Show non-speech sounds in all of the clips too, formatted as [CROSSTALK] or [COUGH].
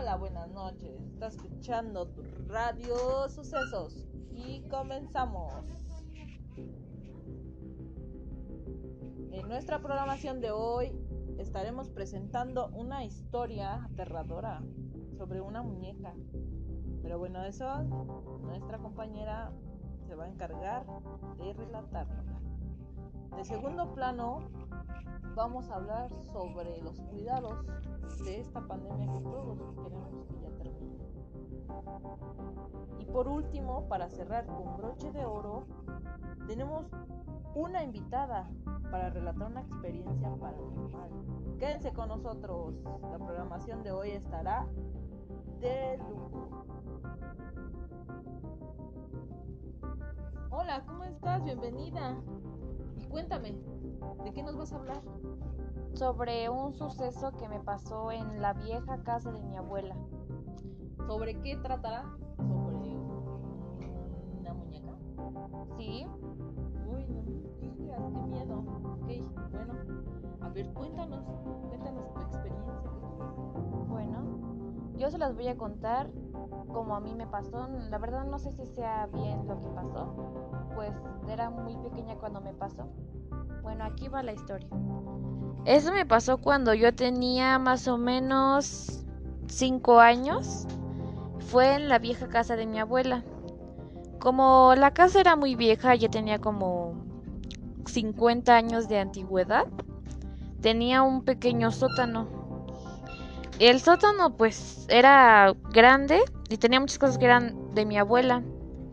Hola, buenas noches. Estás escuchando tu radio Sucesos y comenzamos. En nuestra programación de hoy estaremos presentando una historia aterradora sobre una muñeca. Pero bueno, eso nuestra compañera se va a encargar de relatarla. De segundo plano, vamos a hablar sobre los cuidados de esta pandemia que todos queremos que ya termine. Y por último, para cerrar con broche de oro, tenemos una invitada para relatar una experiencia paranormal. Quédense con nosotros, la programación de hoy estará de lujo. Hola, ¿cómo estás? Bienvenida. Cuéntame, ¿de qué nos vas a hablar? sobre un suceso que me pasó en la vieja casa de mi abuela. ¿Sobre qué tratará? ¿Sobre una muñeca? Sí. Uy, no me digas, qué miedo. Ok, bueno, a ver, cuéntanos, cuéntanos tu experiencia. Yo se las voy a contar como a mí me pasó. La verdad no sé si sea bien lo que pasó, pues era muy pequeña cuando me pasó. Bueno, aquí va la historia. Eso me pasó cuando yo tenía más o menos 5 años. Fue en la vieja casa de mi abuela. Como la casa era muy vieja, ya tenía como 50 años de antigüedad. Tenía un pequeño sótano. El sótano pues era grande y tenía muchas cosas que eran de mi abuela.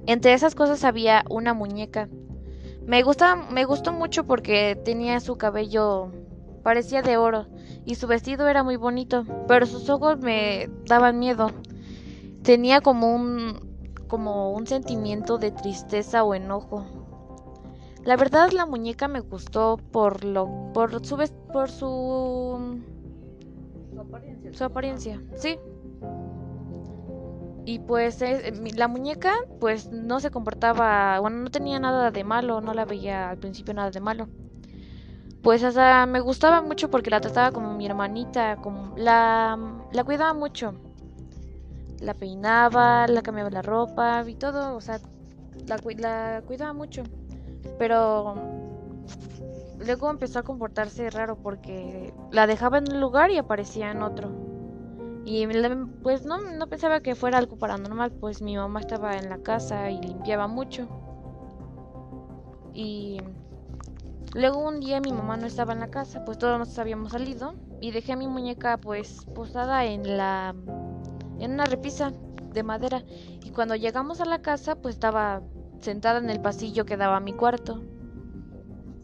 Entre esas cosas había una muñeca. Me gusta, me gustó mucho porque tenía su cabello parecía de oro y su vestido era muy bonito, pero sus ojos me daban miedo. Tenía como un como un sentimiento de tristeza o enojo. La verdad la muñeca me gustó por lo por su por Su apariencia. su apariencia, sí. Y pues eh, la muñeca pues no se comportaba, bueno, no tenía nada de malo, no la veía al principio nada de malo pues hasta me gustaba mucho porque la trataba como mi hermanita, como la, la cuidaba mucho. La peinaba, la cambiaba la ropa y todo, o sea, la, la cuidaba mucho. Pero luego empezó a comportarse raro porque la dejaba en un lugar y aparecía en otro. Y pues no, no pensaba que fuera algo paranormal, pues mi mamá estaba en la casa y limpiaba mucho. Y Luego un día mi mamá no estaba en la casa, pues todos habíamos salido y dejé mi muñeca pues posada en la en una repisa de madera y cuando llegamos a la casa pues estaba sentada en el pasillo que daba a mi cuarto.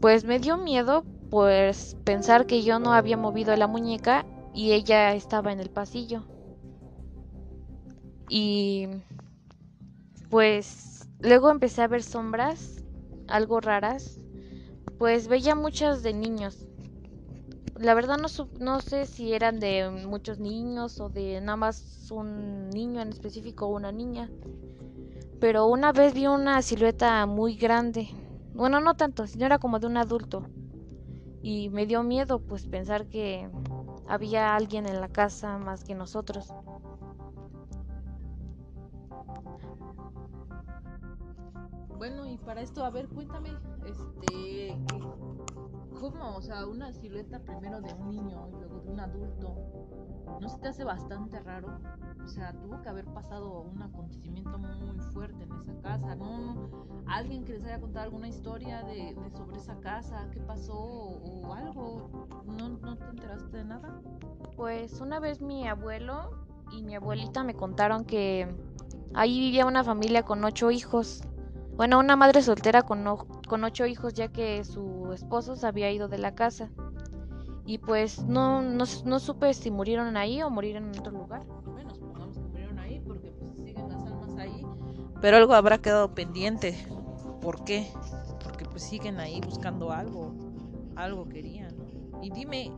Pues me dio miedo pues pensar que yo no había movido la muñeca y ella estaba en el pasillo. Y pues luego empecé a ver sombras algo raras pues veía muchas de niños. La verdad no, no sé si eran de muchos niños o de nada más un niño en específico o una niña. Pero una vez vi una silueta muy grande. Bueno, no tanto, sino era como de un adulto. Y me dio miedo pues pensar que había alguien en la casa más que nosotros. Bueno, y para esto, a ver, cuéntame, este, ¿cómo? O sea, una silueta primero de un niño y luego de un adulto, ¿no se te hace bastante raro? O sea, tuvo que haber pasado un acontecimiento muy fuerte en esa casa, ¿no? ¿Alguien que les haya contado alguna historia de, sobre esa casa? ¿Qué pasó? ¿O, algo? ¿No, ¿No te enteraste de nada? Pues una vez mi abuelo y mi abuelita me contaron que ahí vivía una familia con ocho hijos bueno, una madre soltera con, con ocho hijos ya que su esposo se había ido de la casa. Y pues no, no, no supe si murieron ahí o murieron en otro lugar. Que murieron ahí porque pues siguen las almas ahí. Pero algo habrá quedado pendiente. ¿Por qué? Porque pues siguen ahí buscando algo. Algo querían. Y dime,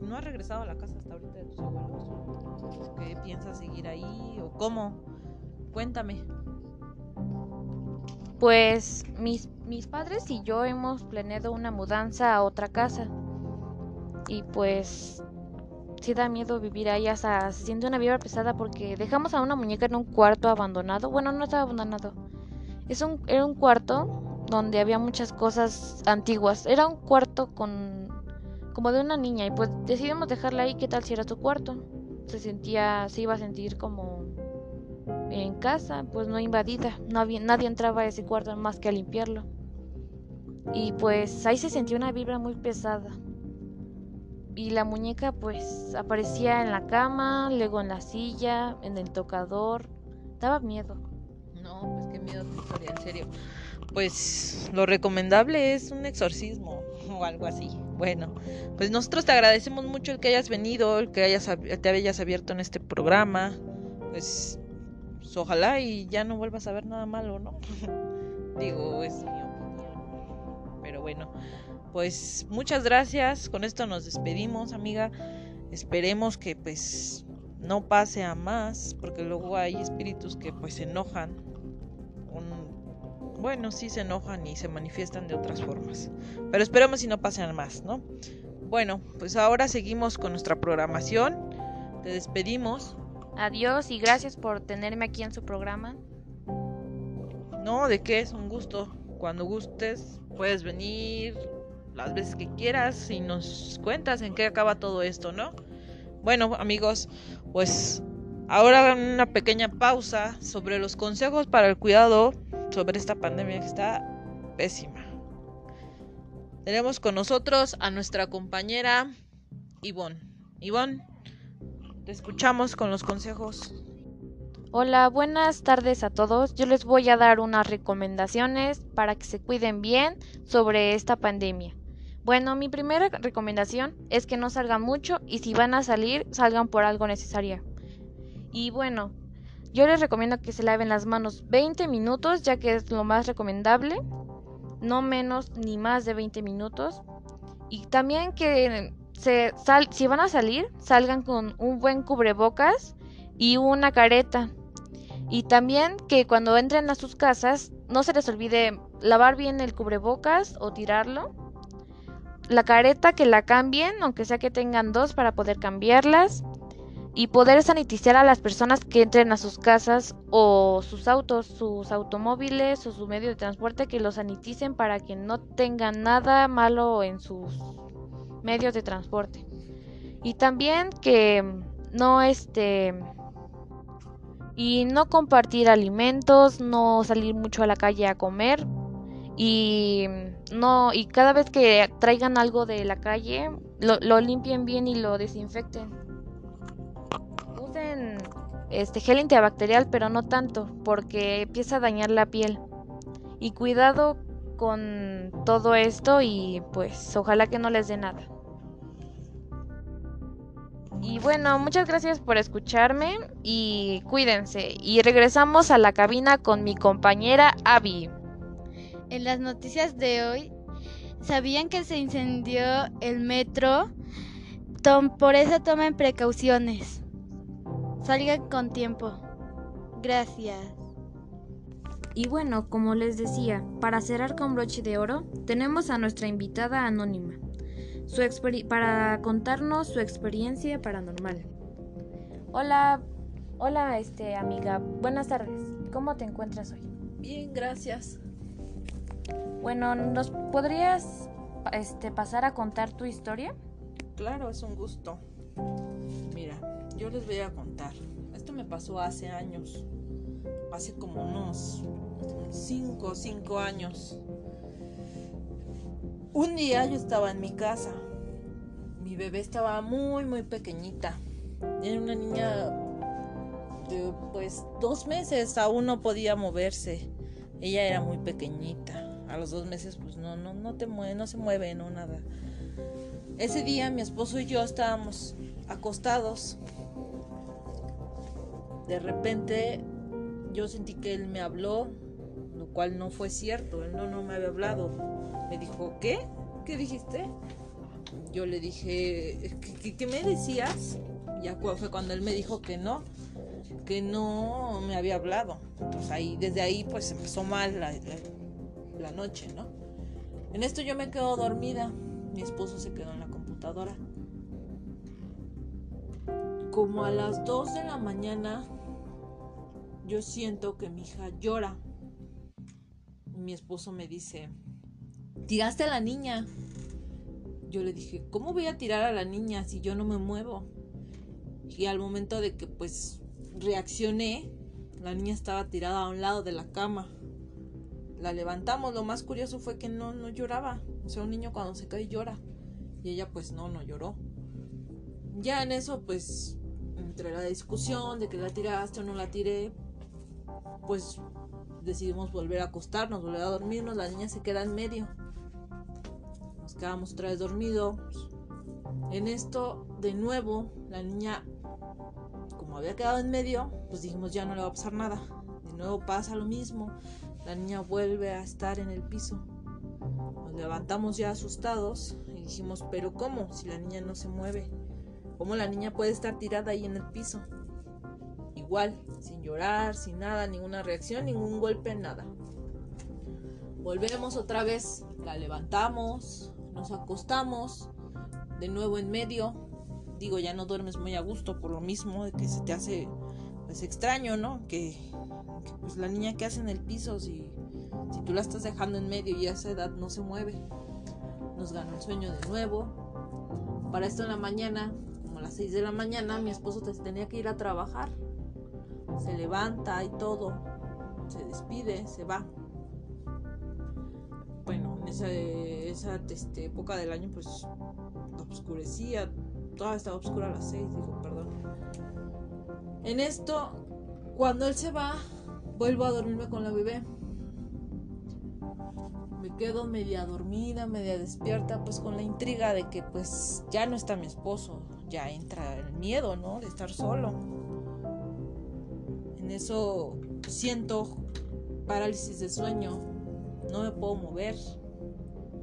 ¿no has regresado a la casa hasta ahorita de tus abuelos? ¿Qué piensas seguir ahí o cómo? Cuéntame. Pues mis, mis padres y yo hemos planeado una mudanza a otra casa. Y pues sí da miedo vivir ahí, hasta se siente una vibra pesada porque dejamos a una muñeca en un cuarto abandonado. Bueno, no estaba abandonado. Es un, era un cuarto donde había muchas cosas antiguas. Era un cuarto con como de una niña y pues decidimos dejarla ahí. ¿Qué tal si era su cuarto? Se sentía, se iba a sentir como en casa, pues no invadida. No había, nadie entraba a ese cuarto más que a limpiarlo. Y pues ahí se sentía una vibra muy pesada y la muñeca pues aparecía en la cama, luego en la silla, en el tocador. Daba miedo. No, pues qué miedo historia, en serio. Pues lo recomendable es un exorcismo o algo así. Bueno, pues nosotros te agradecemos mucho el que hayas venido, el que hayas, te hayas abierto en este programa. Pues, pues, ojalá y ya no vuelvas a ver nada malo, ¿no? [LAUGHS] Digo, es mi opinión. Pero bueno, pues muchas gracias. Con esto nos despedimos, amiga. Esperemos que pues no pase a más, porque luego hay espíritus que pues se enojan. bueno, sí se enojan y se manifiestan de otras formas. Pero esperemos si no pasen más, ¿no? Bueno, pues ahora seguimos con nuestra programación. Te despedimos. Adiós y gracias por tenerme aquí en su programa. No, de qué es un gusto. Cuando gustes, puedes venir, las veces que quieras y nos cuentas en qué acaba todo esto, ¿no? Bueno, amigos, pues ahora una pequeña pausa sobre los consejos para el cuidado sobre esta pandemia que está pésima. Tenemos con nosotros a nuestra compañera Ivonne. Ivonne, escuchamos con los consejos. Hola, buenas tardes a todos. Yo les voy a dar unas recomendaciones para que se cuiden bien sobre esta pandemia. Bueno, mi primera recomendación es que no salgan mucho y si van a salir, salgan por algo necesario. Y bueno, yo les recomiendo que se laven las manos 20 minutos, ya que es lo más recomendable. No menos ni más de 20 minutos. Y también que se si van a salir, salgan con un buen cubrebocas y una careta. Y también que cuando entren a sus casas, no se les olvide lavar bien el cubrebocas o tirarlo la careta que la cambien, aunque sea que tengan dos para poder cambiarlas. Y poder sanitizar a las personas que entren a sus casas o sus autos, sus automóviles o su medio de transporte, que los saniticen para que no tengan nada malo en sus medios de transporte. Y también que no este y no compartir alimentos, no salir mucho a la calle a comer y no y cada vez que traigan algo de la calle lo, limpien bien y lo desinfecten usen este gel antibacterial pero no tanto porque empieza a dañar la piel y cuidado con todo esto y pues ojalá que no les dé nada y bueno, muchas gracias por escucharme y cuídense. Y regresamos a la cabina con mi compañera Abby. En las noticias de hoy, ¿sabían que se incendió el metro? por eso tomen precauciones. Salgan con tiempo. Gracias. Y bueno, como les decía, para cerrar con broche de oro, tenemos a nuestra invitada anónima, su para contarnos su experiencia paranormal. Hola, hola, este amiga, buenas tardes. ¿Cómo te encuentras hoy? Bien, gracias. Bueno, ¿nos podrías este, pasar a contar tu historia? Claro, es un gusto. Mira, yo les voy a contar. Esto me pasó hace años. Hace como unos 5 5 años. Un día yo estaba en mi casa. Mi bebé estaba muy, muy pequeñita. Era una niña de pues dos meses, aún no podía moverse. Ella era muy pequeñita a los dos meses pues no, no, no te mueve, no se mueve, no nada. Ese día mi esposo y yo estábamos acostados. De repente yo sentí que él me habló, lo cual no fue cierto, él no, no me había hablado. Me dijo, ¿qué? ¿Qué dijiste? Yo le dije, ¿qué, me decías? Ya fue cuando él me dijo que no, que no me había hablado. Entonces ahí, desde ahí pues empezó mal la, la noche, ¿no? En esto yo me quedo dormida, mi esposo se quedó en la computadora. como a las 2 de la mañana yo siento que mi hija llora. Mi esposo me dice, tiraste a la niña. Yo le dije, ¿cómo voy a tirar a la niña si yo no me muevo? Y al momento de que pues reaccioné, la niña estaba tirada a un lado de la cama. La levantamos, lo más curioso fue que no, no lloraba. O sea, un niño cuando se cae llora. Y ella pues no, no lloró. Ya en eso pues entre la discusión de que la tiraste o no la tiré, pues decidimos volver a acostarnos, volver a dormirnos, la niña se queda en medio. Nos quedamos otra vez dormidos. En esto, de nuevo, la niña, como había quedado en medio, pues dijimos ya no le va a pasar nada. De nuevo pasa lo mismo, la niña vuelve a estar en el piso. Nos levantamos ya asustados y dijimos, pero ¿cómo? Si la niña no se mueve. ¿Cómo la niña puede estar tirada ahí en el piso? Sin llorar, sin nada, ninguna reacción, ningún golpe, nada. Volvemos otra vez, la levantamos, nos acostamos, de nuevo en medio. Digo, ya no duermes muy a gusto por lo mismo de que se te hace pues extraño, ¿no? Que, pues la niña que hace en el piso si, si tú la estás dejando en medio y a esa edad no se mueve. Nos gana el sueño de nuevo. Para esto en la mañana a las 6 de la mañana mi esposo tenía que ir a trabajar. Se levanta y todo. Se despide, se va. Bueno, en esa, esa este, época del año pues oscurecía. Toda estaba oscura a las 6, digo, perdón. En esto, cuando él se va, vuelvo a dormirme con la bebé. Me quedo media dormida, media despierta, pues con la intriga de que pues ya no está mi esposo, ya entra el miedo, ¿no? De estar solo. Eso siento parálisis de sueño, no me puedo mover.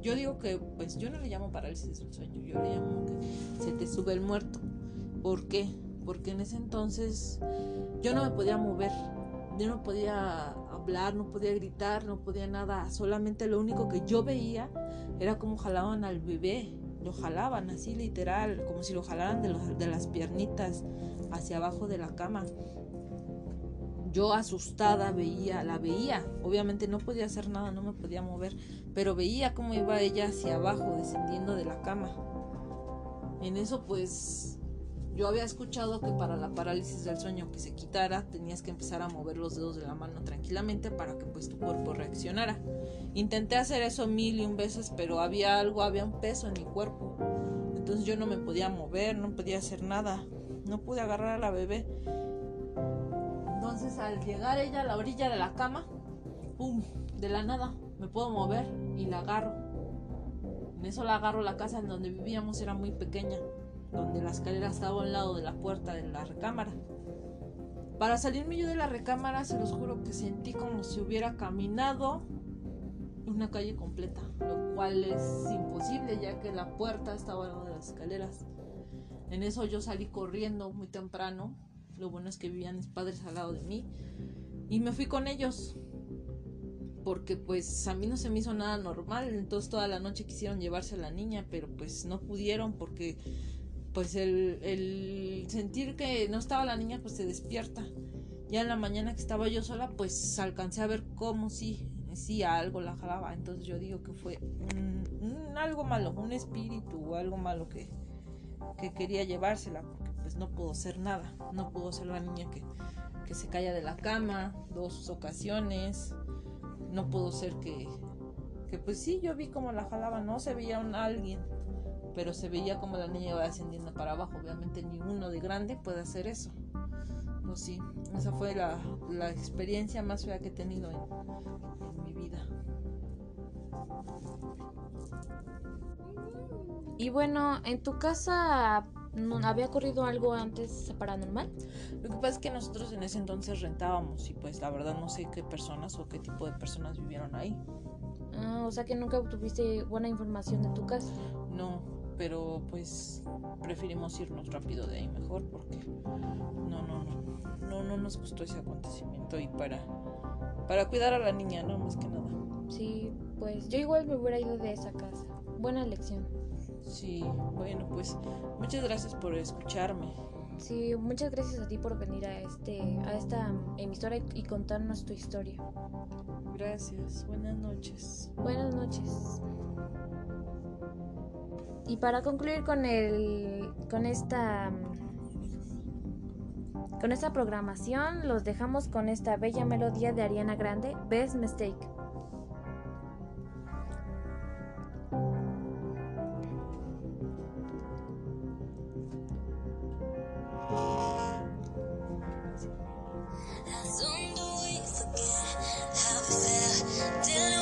Yo digo que, pues yo no le llamo parálisis del sueño, yo le llamo que se te sube el muerto. ¿Por qué? Porque en ese entonces yo no me podía mover, yo no podía hablar, no podía gritar, no podía nada, solamente lo único que yo veía era como jalaban al bebé lo jalaban así literal, como si lo jalaran de, de las piernitas hacia abajo de la cama. Yo asustada veía, la veía, obviamente no podía hacer nada, no me podía mover, pero veía cómo iba ella hacia abajo, descendiendo de la cama. En eso pues yo había escuchado que para la parálisis del sueño que se quitara tenías que empezar a mover los dedos de la mano tranquilamente para que pues tu cuerpo reaccionara. Intenté hacer eso mil y un veces, pero había algo, había un peso en mi cuerpo. Entonces yo no me podía mover, no podía hacer nada. No pude agarrar a la bebé. Entonces al llegar ella a la orilla de la cama, ¡pum! De la nada, me puedo mover y la agarro. En eso la agarro la casa en donde vivíamos era muy pequeña donde la escalera estaba al lado de la puerta de la recámara. Para salirme yo de la recámara, se los juro que sentí como si hubiera caminado una calle completa, lo cual es imposible ya que la puerta estaba al lado de las escaleras. En eso yo salí corriendo muy temprano, lo bueno es que vivían mis padres al lado de mí, y me fui con ellos, porque pues a mí no se me hizo nada normal, entonces toda la noche quisieron llevarse a la niña, pero pues no pudieron porque pues el, sentir que no estaba la niña pues se despierta. Ya en la mañana que estaba yo sola pues alcancé a ver cómo sí, sí algo la jalaba. Entonces yo digo que fue algo malo, un espíritu o algo malo que, que quería llevársela pues no pudo ser nada. No pudo ser la niña que, que se caía de la cama dos ocasiones. No pudo ser que, que pues sí, yo vi como la jalaba, no se veía un alguien pero se veía como la niña iba ascendiendo para abajo. Obviamente ni uno de grande puede hacer eso. Pues sí, esa fue la, la experiencia más fea que he tenido en, mi vida. Y bueno, ¿en tu casa había ocurrido algo antes paranormal? Lo que pasa es que nosotros en ese entonces rentábamos y pues la verdad no sé qué personas o qué tipo de personas vivieron ahí. Ah, o sea que nunca obtuviste buena información de tu casa. No, pero pues preferimos irnos rápido de ahí mejor porque no, no, no, no, no nos gustó ese acontecimiento y para, para cuidar a la niña, ¿no? Más que nada. Sí, pues yo igual me hubiera ido de esa casa. Buena elección. Sí, bueno, pues muchas gracias por escucharme. Sí, muchas gracias a ti por venir a este a esta emisora y, contarnos tu historia. Gracias. Buenas noches. Buenas noches. Y para concluir con el con esta con esta programación los dejamos con esta bella melodía de Ariana Grande, Best Mistake. dinner.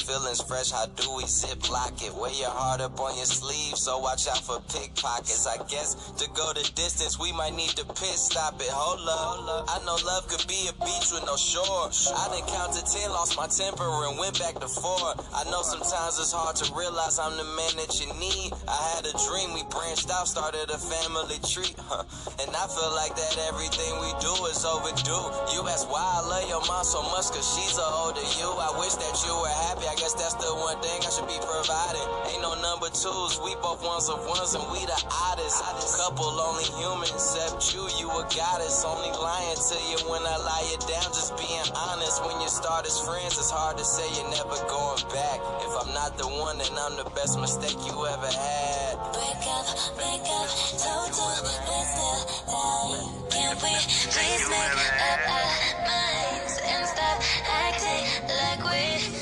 Feelings fresh? How do we zip lock it? Wear your heart up on your sleeve, so watch out for pickpockets. I guess to go the distance, we might need to pit stop it. Hold up, I know love could be a beach with no shore. I done counted ten, lost my temper, and went back to four. I know sometimes it's hard to realize I'm the man that you need. I had a dream, we branched out, started a family tree, huh? And I feel like that everything we do is overdue. You ask why I love your mom so much, cause she's a older you. I wish that you were happy, I guess that's the one thing I should be providing. Ain't no number twos, we both ones of ones, and we the oddest. Couple only humans, except you, you a goddess. Only lying to you when I lie you down, just being honest. When you start as friends, it's hard to say you're never going back. If I'm not the one, then I'm the best mistake you ever had. Break up, break up, told you still dying. Can we please make up our minds and stop acting like we?